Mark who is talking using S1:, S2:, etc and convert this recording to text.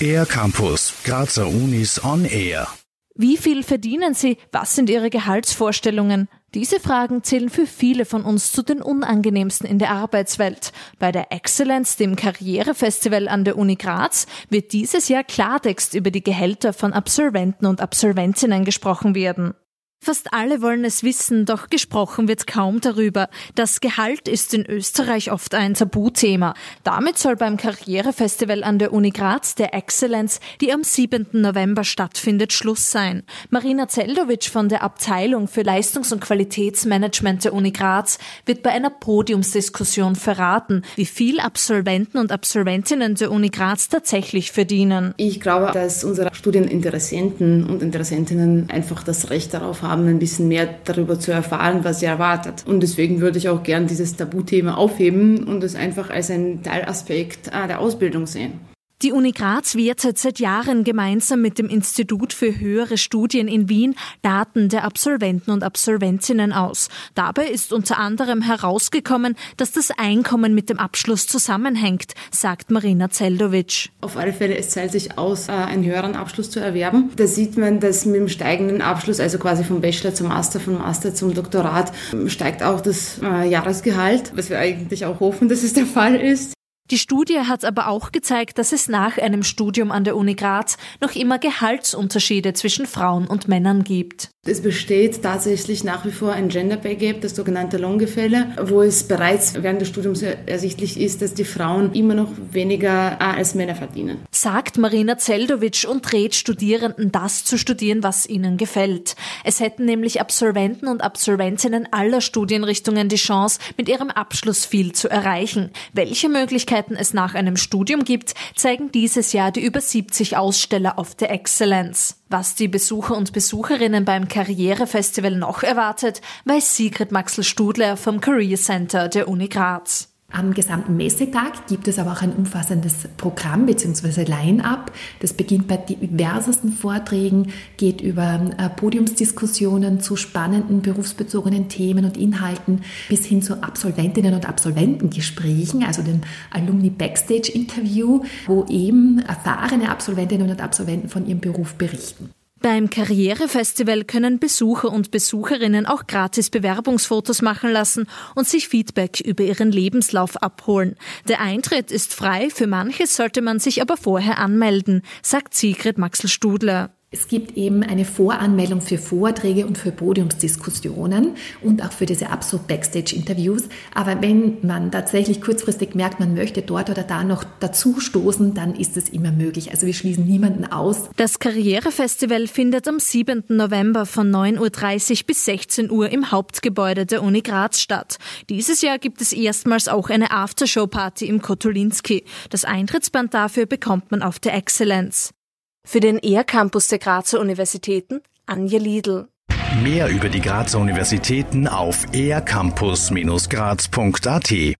S1: Air Campus, Grazer Unis on Air.
S2: Wie viel verdienen Sie? Was sind Ihre Gehaltsvorstellungen? Diese Fragen zählen für viele von uns zu den unangenehmsten in der Arbeitswelt. Bei der Excellence, dem Karrierefestival an der Uni Graz, wird dieses Jahr Klartext über die Gehälter von Absolventen und Absolventinnen gesprochen werden. Fast alle wollen es wissen, doch gesprochen wird kaum darüber. Das Gehalt ist in Österreich oft ein Tabuthema. Damit soll beim Karrierefestival an der Uni Graz der Excellence, die am 7. November stattfindet, Schluss sein. Marina Zeldovic von der Abteilung für Leistungs- und Qualitätsmanagement der Uni Graz wird bei einer Podiumsdiskussion verraten, wie viel Absolventen und Absolventinnen der Uni Graz tatsächlich verdienen.
S3: Ich glaube, dass unsere Studieninteressenten und Interessentinnen einfach das Recht darauf haben, haben, ein bisschen mehr darüber zu erfahren, was sie erwartet. Und deswegen würde ich auch gern dieses Tabuthema aufheben und es einfach als ein Teilaspekt äh, der Ausbildung sehen.
S2: Die Uni Graz wertet seit Jahren gemeinsam mit dem Institut für höhere Studien in Wien Daten der Absolventen und Absolventinnen aus. Dabei ist unter anderem herausgekommen, dass das Einkommen mit dem Abschluss zusammenhängt, sagt Marina Zeldovic.
S3: Auf alle Fälle, es zahlt sich aus, äh, einen höheren Abschluss zu erwerben. Da sieht man, dass mit dem steigenden Abschluss, also quasi vom Bachelor zum Master, vom Master zum Doktorat, steigt auch das äh, Jahresgehalt, was wir eigentlich auch hoffen, dass es der Fall ist.
S2: Die Studie hat aber auch gezeigt, dass es nach einem Studium an der Uni Graz noch immer Gehaltsunterschiede zwischen Frauen und Männern gibt.
S3: Es besteht tatsächlich nach wie vor ein Gender Pay Gap, das sogenannte Lohngefälle, wo es bereits während des Studiums ersichtlich ist, dass die Frauen immer noch weniger als Männer verdienen.
S2: Sagt Marina Zeldovic und rät Studierenden, das zu studieren, was ihnen gefällt. Es hätten nämlich Absolventen und Absolventinnen aller Studienrichtungen die Chance, mit ihrem Abschluss viel zu erreichen. Welche Möglichkeiten Möglichkeiten es nach einem Studium gibt, zeigen dieses Jahr die über 70 Aussteller auf der Excellence. Was die Besucher und Besucherinnen beim Karrierefestival noch erwartet, weiß Sigrid Maxel-Studler vom Career Center der Uni Graz.
S4: Am gesamten Messetag gibt es aber auch ein umfassendes Programm bzw. Line-up. Das beginnt bei diversesten Vorträgen, geht über äh, Podiumsdiskussionen zu spannenden berufsbezogenen Themen und Inhalten bis hin zu Absolventinnen und Absolventengesprächen, also dem Alumni Backstage Interview, wo eben erfahrene Absolventinnen und Absolventen von ihrem Beruf berichten.
S2: Beim Karrierefestival können Besucher und Besucherinnen auch gratis Bewerbungsfotos machen lassen und sich Feedback über ihren Lebenslauf abholen. Der Eintritt ist frei, für manches sollte man sich aber vorher anmelden, sagt Sigrid Maxel-Studler.
S4: Es gibt eben eine Voranmeldung für Vorträge und für Podiumsdiskussionen und auch für diese Absolut Backstage-Interviews. Aber wenn man tatsächlich kurzfristig merkt, man möchte dort oder da noch dazu stoßen, dann ist es immer möglich. Also wir schließen niemanden aus.
S2: Das Karrierefestival findet am 7. November von 9.30 Uhr bis 16 Uhr im Hauptgebäude der Uni Graz statt. Dieses Jahr gibt es erstmals auch eine Aftershow-Party im Kotulinski. Das Eintrittsband dafür bekommt man auf der Excellence. Für den ER-Campus der Grazer Universitäten Anja Liedl.
S1: Mehr über die Grazer Universitäten auf ercampus-graz.at